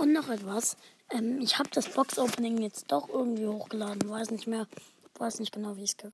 Und noch etwas. Ähm, ich habe das Box-Opening jetzt doch irgendwie hochgeladen. Weiß nicht mehr. Weiß nicht genau, wie ich es